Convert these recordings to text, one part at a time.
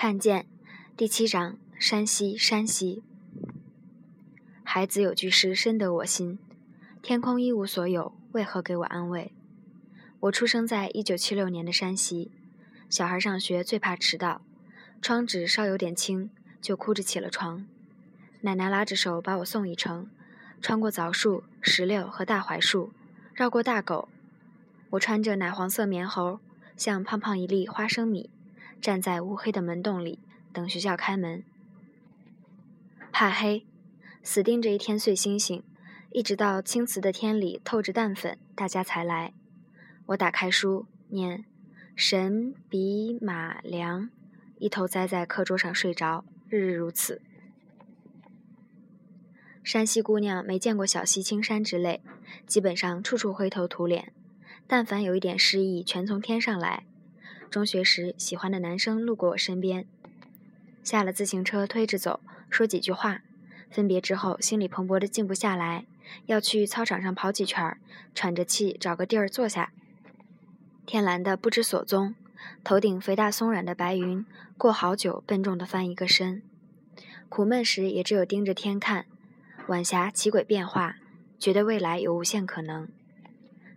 看见第七章：山西，山西。孩子有句诗深得我心：天空一无所有，为何给我安慰？我出生在一九七六年的山西，小孩上学最怕迟到，窗纸稍有点轻，就哭着起了床。奶奶拉着手把我送一程，穿过枣树、石榴和大槐树，绕过大狗。我穿着奶黄色棉猴，像胖胖一粒花生米。站在乌黑的门洞里等学校开门，怕黑，死盯着一天碎星星，一直到青瓷的天里透着淡粉，大家才来。我打开书念：神笔马良，一头栽在课桌上睡着，日日如此。山西姑娘没见过小溪青山之类，基本上处处灰头土脸，但凡有一点诗意，全从天上来。中学时，喜欢的男生路过我身边，下了自行车推着走，说几句话。分别之后，心里蓬勃的静不下来，要去操场上跑几圈，喘着气找个地儿坐下。天蓝的不知所踪，头顶肥大松软的白云，过好久笨重的翻一个身。苦闷时也只有盯着天看，晚霞奇诡变化，觉得未来有无限可能。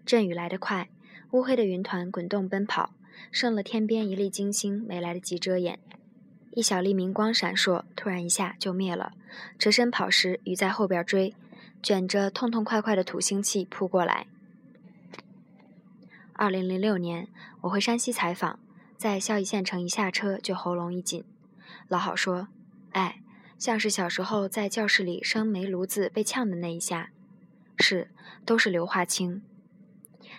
阵雨来得快，乌黑的云团滚动奔跑。剩了天边一粒金星，没来得及遮掩，一小粒明光闪烁，突然一下就灭了。折身跑时，雨在后边追，卷着痛痛快快的土星气扑过来。二零零六年，我回山西采访，在孝义县城一下车就喉咙一紧。老郝说：“哎，像是小时候在教室里生煤炉子被呛的那一下。”是，都是硫化氢。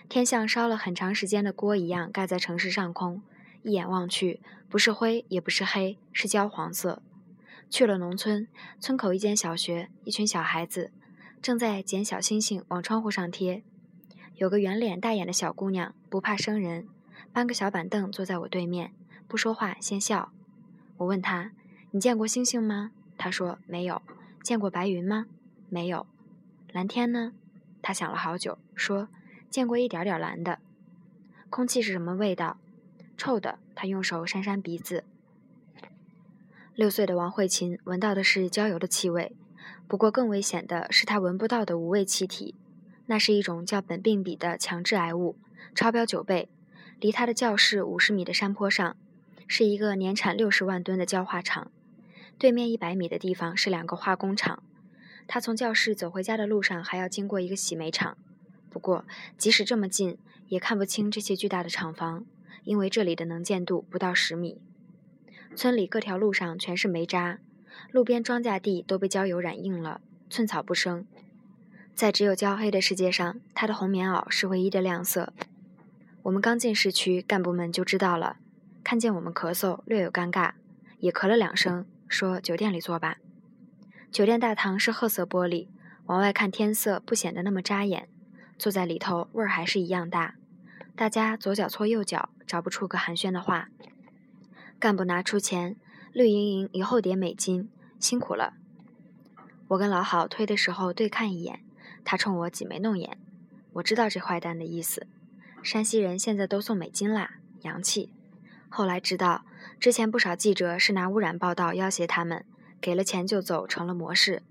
天像烧了很长时间的锅一样盖在城市上空，一眼望去，不是灰也不是黑，是焦黄色。去了农村，村口一间小学，一群小孩子正在捡小星星往窗户上贴。有个圆脸大眼的小姑娘，不怕生人，搬个小板凳坐在我对面，不说话，先笑。我问她：“你见过星星吗？”她说：“没有。”见过白云吗？没有。蓝天呢？她想了好久，说。见过一点点蓝的，空气是什么味道？臭的。他用手扇扇鼻子。六岁的王慧琴闻到的是焦油的气味，不过更危险的是她闻不到的无味气体，那是一种叫苯并芘的强致癌物，超标九倍。离他的教室五十米的山坡上，是一个年产六十万吨的焦化厂，对面一百米的地方是两个化工厂。他从教室走回家的路上，还要经过一个洗煤厂。不过，即使这么近，也看不清这些巨大的厂房，因为这里的能见度不到十米。村里各条路上全是煤渣，路边庄稼地都被焦油染硬了，寸草不生。在只有焦黑的世界上，他的红棉袄是唯一的亮色。我们刚进市区，干部们就知道了，看见我们咳嗽，略有尴尬，也咳了两声，说：“酒店里坐吧。”酒店大堂是褐色玻璃，往外看天色不显得那么扎眼。坐在里头，味儿还是一样大。大家左脚搓右脚，找不出个寒暄的话。干部拿出钱，绿莹莹一厚叠美金，辛苦了。我跟老郝推的时候对看一眼，他冲我挤眉弄眼。我知道这坏蛋的意思。山西人现在都送美金啦，洋气。后来知道，之前不少记者是拿污染报道要挟他们，给了钱就走，成了模式。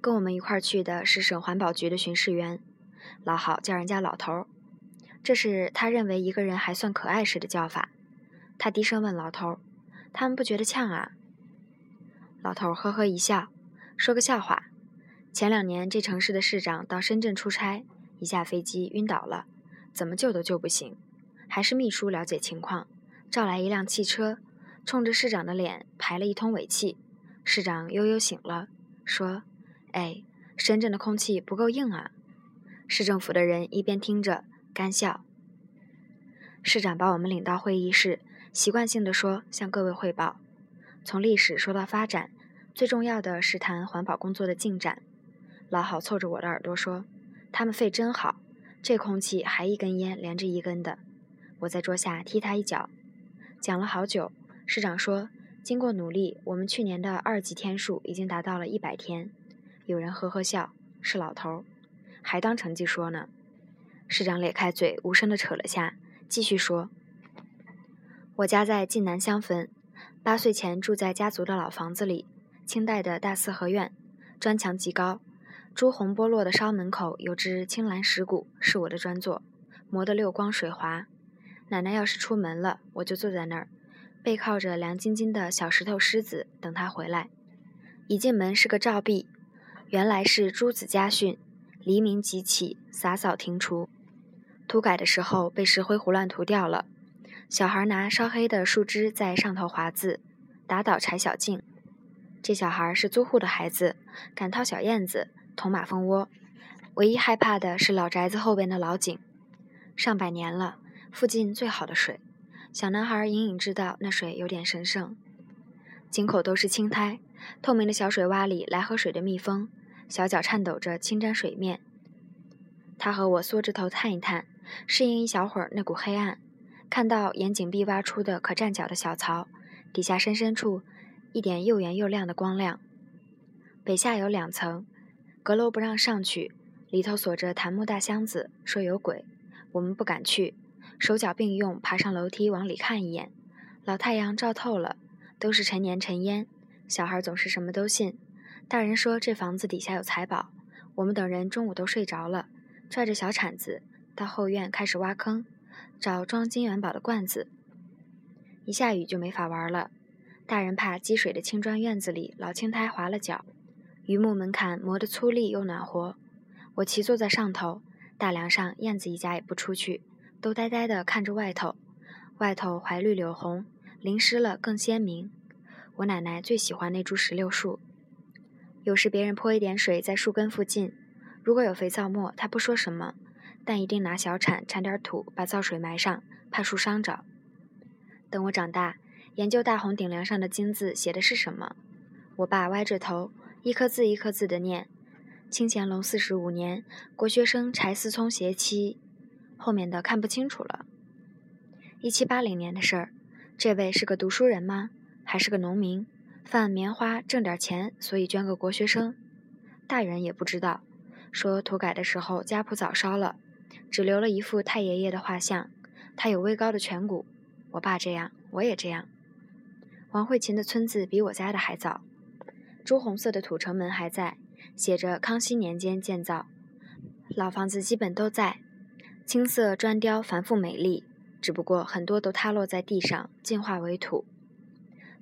跟我们一块儿去的是省环保局的巡视员。老郝叫人家老头儿，这是他认为一个人还算可爱时的叫法。他低声问老头儿：“他们不觉得呛啊？”老头儿呵呵一笑，说个笑话：前两年这城市的市长到深圳出差，一下飞机晕倒了，怎么救都救不醒，还是秘书了解情况，召来一辆汽车，冲着市长的脸排了一通尾气。市长悠悠醒了，说：“哎，深圳的空气不够硬啊。”市政府的人一边听着干笑。市长把我们领到会议室，习惯性地说：“向各位汇报，从历史说到发展，最重要的是谈环保工作的进展。”老郝凑着我的耳朵说：“他们肺真好，这空气还一根烟连着一根的。”我在桌下踢他一脚。讲了好久，市长说：“经过努力，我们去年的二级天数已经达到了一百天。”有人呵呵笑，是老头。还当成绩说呢，市长咧开嘴，无声的扯了下，继续说：“我家在晋南乡分，八岁前住在家族的老房子里，清代的大四合院，砖墙极高，朱红剥落的烧门口有只青蓝石鼓，是我的专座，磨得溜光水滑。奶奶要是出门了，我就坐在那儿，背靠着凉晶晶的小石头狮子，等她回来。一进门是个照壁，原来是朱子家训：黎明即起，洒扫庭除。涂改的时候被石灰胡乱涂掉了。小孩拿烧黑的树枝在上头划字，打倒柴小径。这小孩是租户的孩子，敢掏小燕子，捅马蜂窝。唯一害怕的是老宅子后边的老井，上百年了，附近最好的水。小男孩隐隐知道那水有点神圣。井口都是青苔，透明的小水洼里来喝水的蜜蜂，小脚颤抖着轻沾水面。他和我缩着头探一探，适应一小会儿那股黑暗。看到岩井壁挖出的可站脚的小槽，底下深深处一点又圆又亮的光亮。北下有两层，阁楼不让上去，里头锁着檀木大箱子，说有鬼。我们不敢去，手脚并用爬上楼梯往里看一眼。老太阳照透了，都是陈年陈烟。小孩总是什么都信。大人说这房子底下有财宝。我们等人中午都睡着了，拽着小铲子到后院开始挖坑。找装金元宝的罐子，一下雨就没法玩了。大人怕积水的青砖院子里老青苔滑了脚，榆木门槛磨得粗粝又暖和。我骑坐在上头，大梁上燕子一家也不出去，都呆呆地看着外头。外头槐绿柳红，淋湿了更鲜明。我奶奶最喜欢那株石榴树，有时别人泼一点水在树根附近，如果有肥皂沫，他不说什么。但一定拿小铲铲点土，把皂水埋上，怕树伤着。等我长大，研究大红顶梁上的金字写的是什么。我爸歪着头，一颗字一颗字的念：“清乾隆四十五年，国学生柴思聪携妻。”后面的看不清楚了。一七八零年的事儿，这位是个读书人吗？还是个农民，贩棉花挣点钱，所以捐个国学生？大人也不知道。说土改的时候家谱早烧了。只留了一副太爷爷的画像，他有微高的颧骨。我爸这样，我也这样。王慧琴的村子比我家的还早，朱红色的土城门还在，写着康熙年间建造。老房子基本都在，青色砖雕繁复美丽，只不过很多都塌落在地上，进化为土。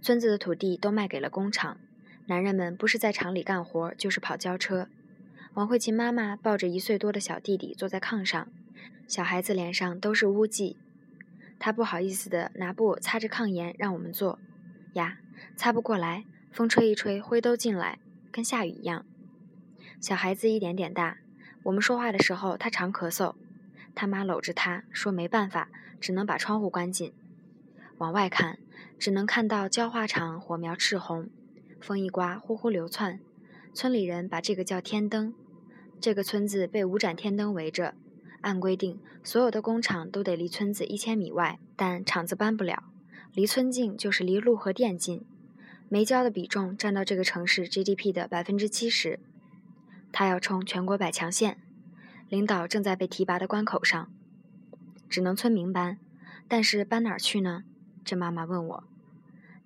村子的土地都卖给了工厂，男人们不是在厂里干活，就是跑轿车。王慧琴妈妈抱着一岁多的小弟弟坐在炕上，小孩子脸上都是污迹。她不好意思地拿布擦着炕沿，让我们坐。呀，擦不过来，风吹一吹，灰都进来，跟下雨一样。小孩子一点点大，我们说话的时候，他常咳嗽。他妈搂着他说：“没办法，只能把窗户关紧。”往外看，只能看到焦化厂火苗赤红，风一刮，呼呼流窜。村里人把这个叫天灯。这个村子被五盏天灯围着，按规定，所有的工厂都得离村子一千米外，但厂子搬不了。离村近就是离路和电近。煤焦的比重占到这个城市 GDP 的百分之七十。他要冲全国百强县，领导正在被提拔的关口上，只能村民搬。但是搬哪儿去呢？这妈妈问我。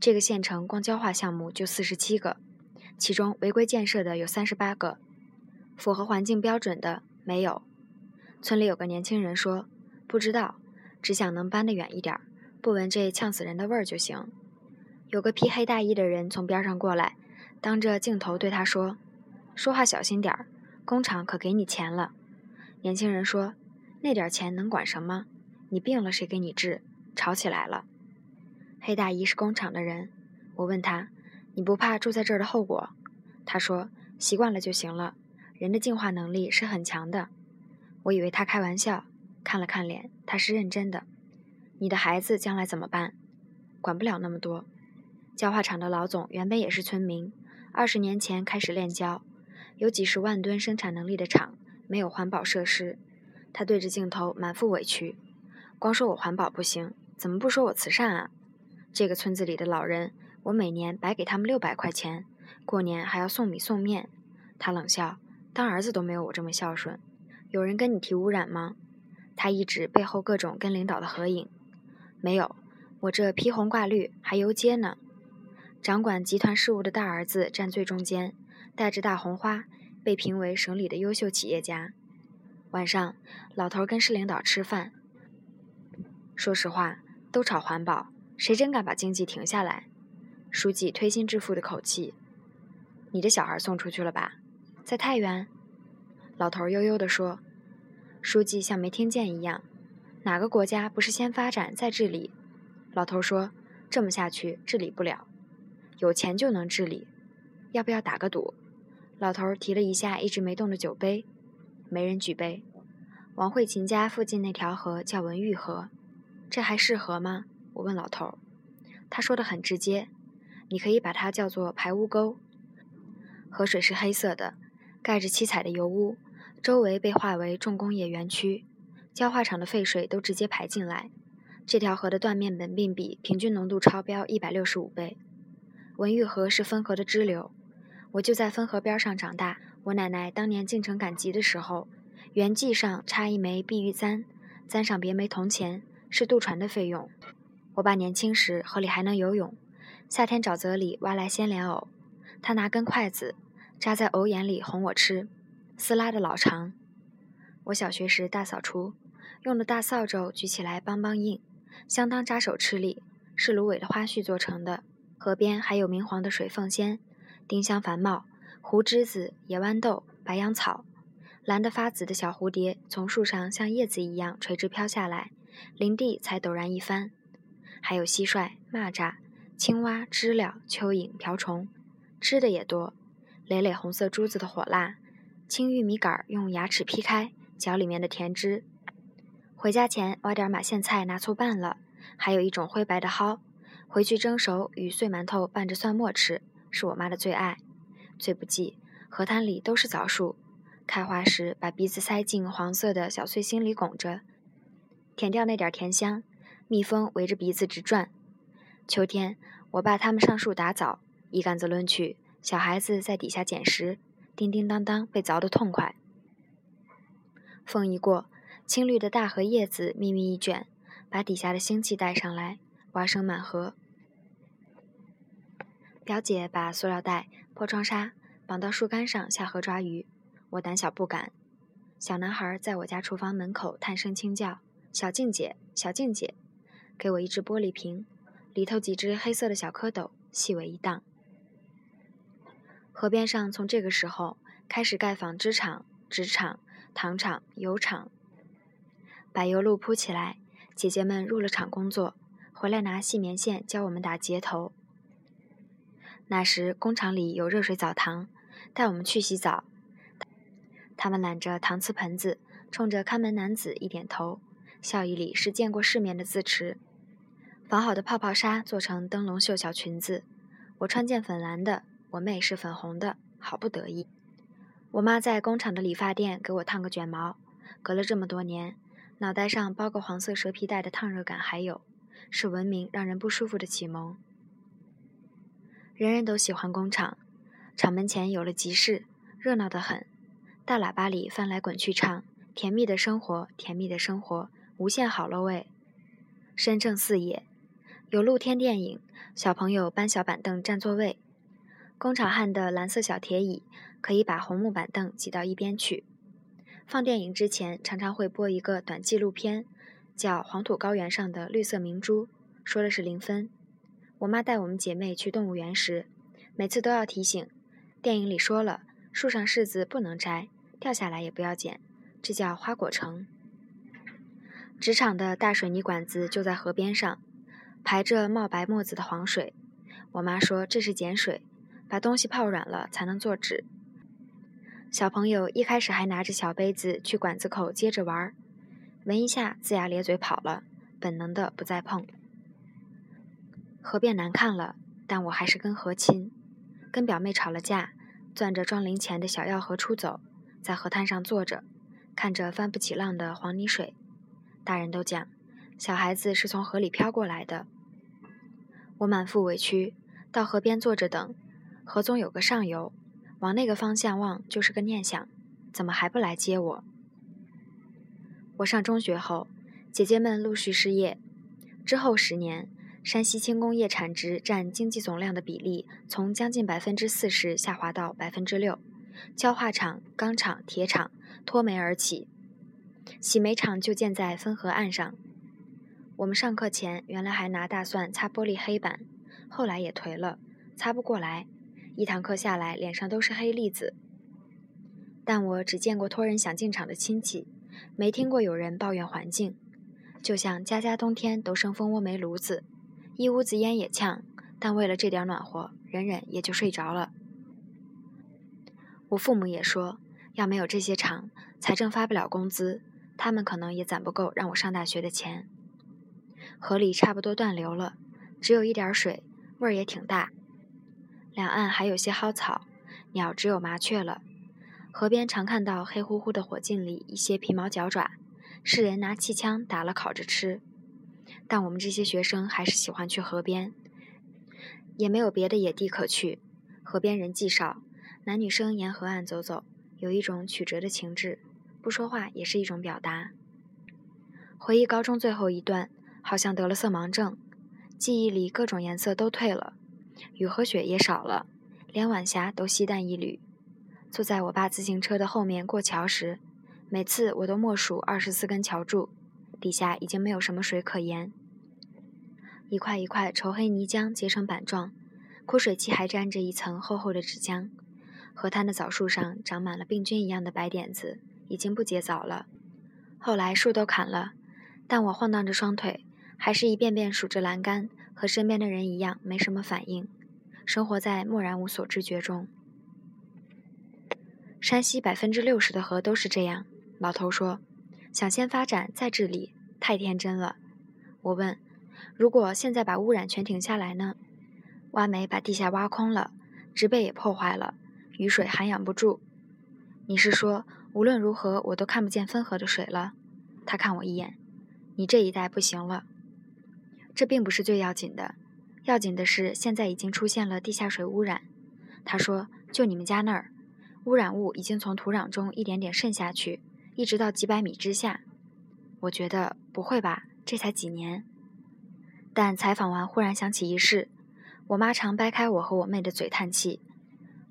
这个县城光焦化项目就四十七个，其中违规建设的有三十八个。符合环境标准的没有。村里有个年轻人说：“不知道，只想能搬得远一点，不闻这呛死人的味儿就行。”有个披黑大衣的人从边上过来，当着镜头对他说：“说话小心点儿，工厂可给你钱了。”年轻人说：“那点钱能管什么？你病了谁给你治？”吵起来了。黑大姨是工厂的人，我问他：“你不怕住在这儿的后果？”他说：“习惯了就行了。”人的进化能力是很强的，我以为他开玩笑，看了看脸，他是认真的。你的孩子将来怎么办？管不了那么多。焦化厂的老总原本也是村民，二十年前开始炼焦，有几十万吨生产能力的厂，没有环保设施。他对着镜头满腹委屈，光说我环保不行，怎么不说我慈善啊？这个村子里的老人，我每年白给他们六百块钱，过年还要送米送面。他冷笑。当儿子都没有我这么孝顺，有人跟你提污染吗？他一指背后各种跟领导的合影，没有，我这披红挂绿还游街呢。掌管集团事务的大儿子站最中间，戴着大红花，被评为省里的优秀企业家。晚上，老头跟市领导吃饭。说实话，都吵环保，谁真敢把经济停下来？书记推心置腹的口气：“你的小孩送出去了吧？在太原。”老头悠悠地说。书记像没听见一样：“哪个国家不是先发展再治理？”老头说：“这么下去，治理不了。”有钱就能治理，要不要打个赌？老头提了一下一直没动的酒杯，没人举杯。王慧琴家附近那条河叫文玉河，这还是河吗？我问老头儿，他说的很直接，你可以把它叫做排污沟。河水是黑色的，盖着七彩的油污，周围被划为重工业园区，焦化厂的废水都直接排进来。这条河的断面本并比平均浓度超标一百六十五倍。文玉河是汾河的支流，我就在汾河边上长大。我奶奶当年进城赶集的时候，圆髻上插一枚碧玉簪，簪上别枚铜钱，是渡船的费用。我爸年轻时河里还能游泳，夏天沼泽里挖来鲜莲藕，他拿根筷子扎在藕眼里哄我吃，撕拉的老长。我小学时大扫除，用的大扫帚举起来梆梆硬，相当扎手吃力，是芦苇的花絮做成的。河边还有明黄的水凤仙、丁香繁茂、胡栀子、野豌豆、白杨草，蓝得发紫的小蝴蝶从树上像叶子一样垂直飘下来，林地才陡然一翻。还有蟋蟀、蚂蚱、青蛙、知了、蚯蚓、瓢虫，吃的也多。累累红色珠子的火辣，青玉米杆用牙齿劈开，嚼里面的甜汁。回家前挖点马苋菜，拿醋拌了。还有一种灰白的蒿。回去蒸熟，与碎馒头拌着蒜末吃，是我妈的最爱。最不济，河滩里都是枣树，开花时把鼻子塞进黄色的小碎心里拱着，舔掉那点甜香。蜜蜂围着鼻子直转。秋天，我爸他们上树打枣，一杆子抡去，小孩子在底下捡食，叮叮当当被凿得痛快。风一过，青绿的大荷叶子密密一卷，把底下的腥气带上来，蛙声满河。表姐把塑料袋、破窗纱绑到树干上下河抓鱼，我胆小不敢。小男孩在我家厨房门口叹声轻叫：“小静姐，小静姐！”给我一只玻璃瓶，里头几只黑色的小蝌蚪，细尾一荡。河边上从这个时候开始盖纺织厂、纸厂、糖厂、油厂，柏油路铺起来，姐姐们入了厂工作，回来拿细棉线教我们打结头。那时工厂里有热水澡堂，带我们去洗澡。他们揽着搪瓷盆子，冲着看门男子一点头，笑意里是见过世面的自持。纺好的泡泡纱做成灯笼袖小裙子，我穿件粉蓝的，我妹是粉红的，好不得意。我妈在工厂的理发店给我烫个卷毛，隔了这么多年，脑袋上包个黄色蛇皮袋的烫热感还有，是文明让人不舒服的启蒙。人人都喜欢工厂，厂门前有了集市，热闹得很。大喇叭里翻来滚去唱：“甜蜜的生活，甜蜜的生活，无限好了喂！”深正四野，有露天电影，小朋友搬小板凳占座位。工厂焊的蓝色小铁椅，可以把红木板凳挤到一边去。放电影之前，常常会播一个短纪录片，叫《黄土高原上的绿色明珠》，说的是零分。我妈带我们姐妹去动物园时，每次都要提醒：电影里说了，树上柿子不能摘，掉下来也不要捡，这叫花果城。纸厂的大水泥管子就在河边上，排着冒白沫子的黄水。我妈说这是碱水，把东西泡软了才能做纸。小朋友一开始还拿着小杯子去管子口接着玩，闻一下龇牙咧嘴跑了，本能的不再碰。河变难看了，但我还是跟河亲。跟表妹吵了架，攥着装零钱的小药盒出走，在河滩上坐着，看着翻不起浪的黄泥水。大人都讲，小孩子是从河里飘过来的。我满腹委屈，到河边坐着等。河总有个上游，往那个方向望就是个念想，怎么还不来接我？我上中学后，姐姐们陆续失业，之后十年。山西轻工业产值占经济总量的比例从将近百分之四十下滑到百分之六，焦化厂、钢厂、铁厂脱煤而起，洗煤厂就建在汾河岸上。我们上课前原来还拿大蒜擦玻璃黑板，后来也颓了，擦不过来，一堂课下来脸上都是黑粒子。但我只见过托人想进厂的亲戚，没听过有人抱怨环境，就像家家冬天都生蜂窝煤炉子。一屋子烟也呛，但为了这点暖和，忍忍也就睡着了。我父母也说，要没有这些厂，财政发不了工资，他们可能也攒不够让我上大学的钱。河里差不多断流了，只有一点水，味儿也挺大。两岸还有些蒿草，鸟只有麻雀了。河边常看到黑乎乎的火烬里一些皮毛脚爪，是人拿气枪打了烤着吃。但我们这些学生还是喜欢去河边，也没有别的野地可去。河边人迹少，男女生沿河岸走走，有一种曲折的情致。不说话也是一种表达。回忆高中最后一段，好像得了色盲症，记忆里各种颜色都褪了，雨和雪也少了，连晚霞都稀淡一缕。坐在我爸自行车的后面过桥时，每次我都默数二十四根桥柱，底下已经没有什么水可言。一块一块稠黑泥浆结成板状，枯水期还沾着一层厚厚的纸浆。河滩的枣树上长满了病菌一样的白点子，已经不结枣了。后来树都砍了，但我晃荡着双腿，还是一遍遍数着栏杆，和身边的人一样没什么反应，生活在漠然无所知觉中。山西百分之六十的河都是这样，老头说：“想先发展再治理，太天真了。”我问。如果现在把污染全停下来呢？挖煤把地下挖空了，植被也破坏了，雨水涵养不住。你是说无论如何我都看不见汾河的水了？他看我一眼，你这一代不行了。这并不是最要紧的，要紧的是现在已经出现了地下水污染。他说，就你们家那儿，污染物已经从土壤中一点点渗下去，一直到几百米之下。我觉得不会吧，这才几年。但采访完，忽然想起一事。我妈常掰开我和我妹的嘴叹气：“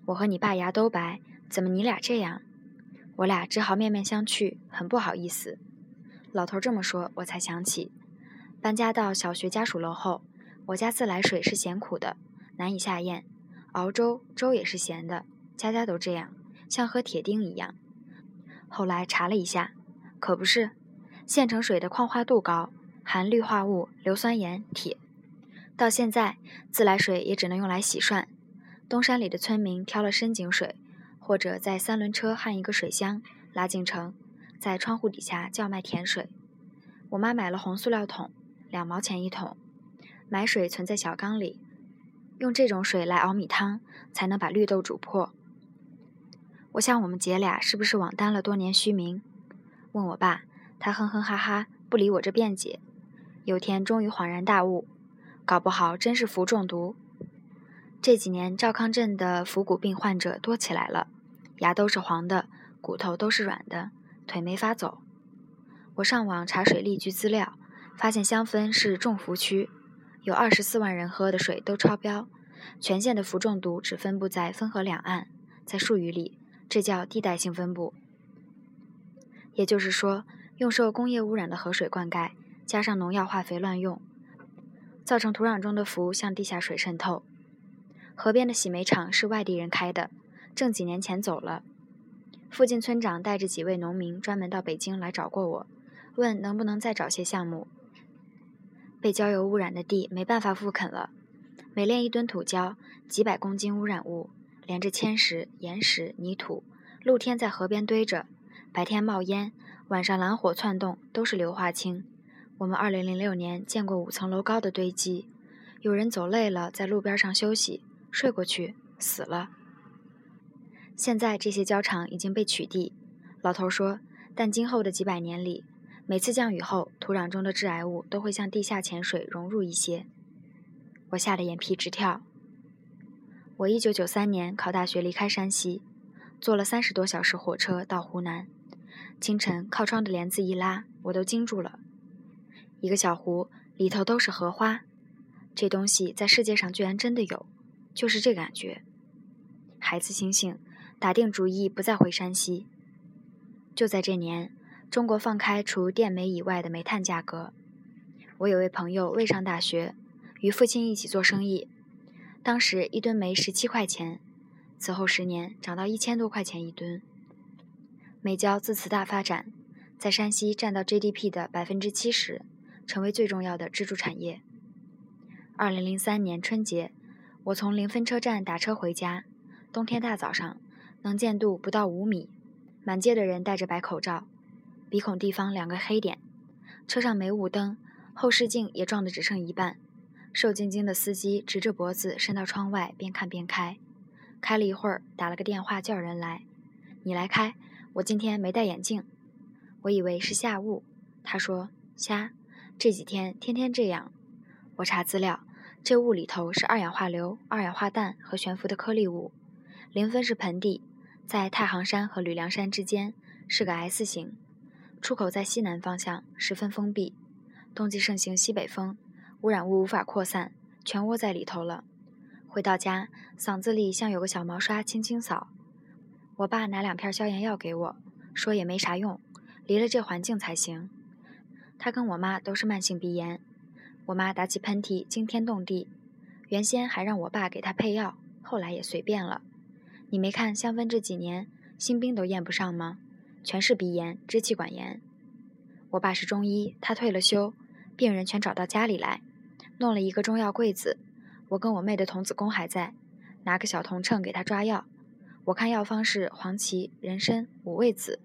我和你爸牙都白，怎么你俩这样？”我俩只好面面相觑，很不好意思。老头这么说，我才想起，搬家到小学家属楼后，我家自来水是咸苦的，难以下咽，熬粥粥也是咸的，家家都这样，像喝铁钉一样。后来查了一下，可不是，县城水的矿化度高。含氯化物、硫酸盐、铁，到现在自来水也只能用来洗涮。东山里的村民挑了深井水，或者在三轮车焊一个水箱，拉进城，在窗户底下叫卖甜水。我妈买了红塑料桶，两毛钱一桶，买水存在小缸里，用这种水来熬米汤，才能把绿豆煮破。我想我们姐俩是不是网担了多年虚名？问我爸，他哼哼哈哈，不理我这辩解。有天终于恍然大悟，搞不好真是氟中毒。这几年赵康镇的腹骨病患者多起来了，牙都是黄的，骨头都是软的，腿没法走。我上网查水利局资料，发现香氛是重氟区，有二十四万人喝的水都超标。全县的氟中毒只分布在汾河两岸，在树语里，这叫地带性分布。也就是说，用受工业污染的河水灌溉。加上农药化肥乱用，造成土壤中的氟向地下水渗透。河边的洗煤厂是外地人开的，正几年前走了。附近村长带着几位农民专门到北京来找过我，问能不能再找些项目。被焦油污染的地没办法复垦了，每炼一吨土焦，几百公斤污染物，连着铅石、岩石、泥土，露天在河边堆着，白天冒烟，晚上蓝火窜动，都是硫化氢。我们二零零六年见过五层楼高的堆积，有人走累了在路边上休息，睡过去死了。现在这些焦厂已经被取缔，老头说，但今后的几百年里，每次降雨后，土壤中的致癌物都会向地下潜水融入一些。我吓得眼皮直跳。我一九九三年考大学离开山西，坐了三十多小时火车到湖南，清晨靠窗的帘子一拉，我都惊住了。一个小湖里头都是荷花，这东西在世界上居然真的有，就是这感觉。孩子醒醒，打定主意不再回山西。就在这年，中国放开除电煤以外的煤炭价格。我有位朋友未上大学，与父亲一起做生意，当时一吨煤十七块钱，此后十年涨到一千多块钱一吨。煤焦自此大发展，在山西占到 GDP 的百分之七十，成为最重要的支柱产业。二零零三年春节，我从临汾车站打车回家，冬天大早上，能见度不到五米，满街的人戴着白口罩，鼻孔地方两个黑点，车上没雾灯。后视镜也撞得只剩一半，瘦晶晶的司机直着脖子伸到窗外，边看边开。开了一会儿，打了个电话叫人来：“你来开，我今天没戴眼镜。”我以为是下雾，他说：“瞎，这几天天天这样。”我查资料，这雾里头是二氧化硫、二氧化氮和悬浮的颗粒物。临汾是盆地，在太行山和吕梁山之间，是个 S 型，出口在西南方向，十分封闭。冬季盛行西北风，污染物无法扩散，全窝在里头了。回到家，嗓子里像有个小毛刷轻轻扫。我爸拿两片消炎药给我，说也没啥用，离了这环境才行。他跟我妈都是慢性鼻炎，我妈打起喷嚏惊天动地，原先还让我爸给她配药，后来也随便了。你没看香氛这几年新兵都验不上吗？全是鼻炎、支气管炎。我爸是中医，他退了休。病人全找到家里来，弄了一个中药柜子。我跟我妹的童子功还在，拿个小铜秤给他抓药。我看药方是黄芪、人参、五味子，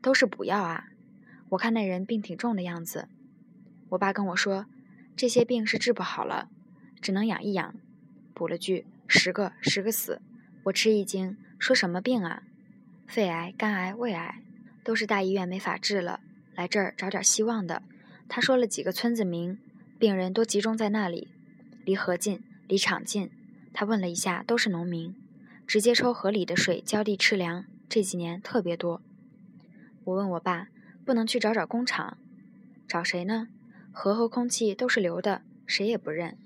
都是补药啊。我看那人病挺重的样子。我爸跟我说，这些病是治不好了，只能养一养。补了句十个十个死。我吃一惊，说什么病啊？肺癌、肝癌、胃癌，都是大医院没法治了，来这儿找点希望的。他说了几个村子名，病人都集中在那里，离河近，离厂近。他问了一下，都是农民，直接抽河里的水浇地吃粮。这几年特别多。我问我爸，不能去找找工厂？找谁呢？河和空气都是流的，谁也不认。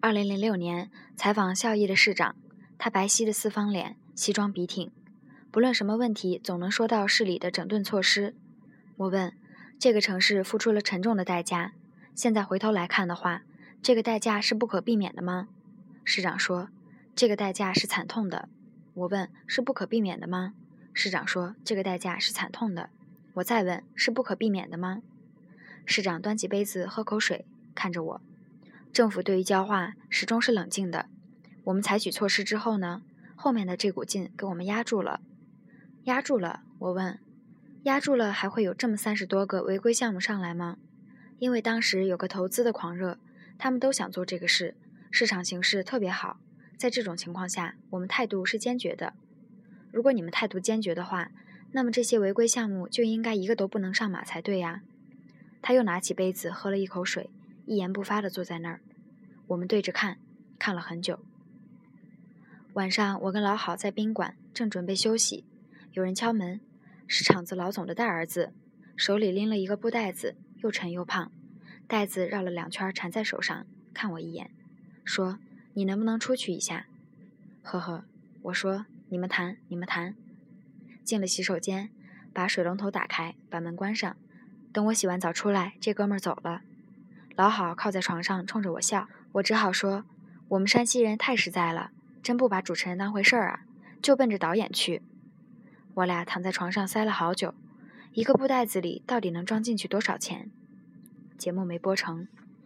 二零零六年采访孝义的市长，他白皙的四方脸，西装笔挺，不论什么问题，总能说到市里的整顿措施。我问。这个城市付出了沉重的代价，现在回头来看的话，这个代价是不可避免的吗？市长说，这个代价是惨痛的。我问，是不可避免的吗？市长说，这个代价是惨痛的。我再问，是不可避免的吗？市长端起杯子喝口水，看着我。政府对于教化始终是冷静的。我们采取措施之后呢，后面的这股劲给我们压住了。压住了？我问。压住了，还会有这么三十多个违规项目上来吗？因为当时有个投资的狂热，他们都想做这个事，市场形势特别好。在这种情况下，我们态度是坚决的。如果你们态度坚决的话，那么这些违规项目就应该一个都不能上马才对呀。他又拿起杯子喝了一口水，一言不发地坐在那儿。我们对着看，看了很久。晚上，我跟老郝在宾馆正准备休息，有人敲门。是厂子老总的大儿子，手里拎了一个布袋子，又沉又胖，袋子绕了两圈缠在手上，看我一眼，说：“你能不能出去一下？”呵呵，我说：“你们谈，你们谈。”进了洗手间，把水龙头打开，把门关上。等我洗完澡出来，这哥们儿走了。老郝靠在床上冲着我笑，我只好说：“我们山西人太实在了，真不把主持人当回事儿啊，就奔着导演去。”我俩躺在床上塞了好久，一个布袋子里到底能装进去多少钱？节目没播成。